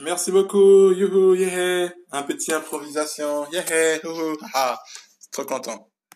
Merci beaucoup. Youhou, yeah. Un petit improvisation. Yeah, youhou, ah. Trop content.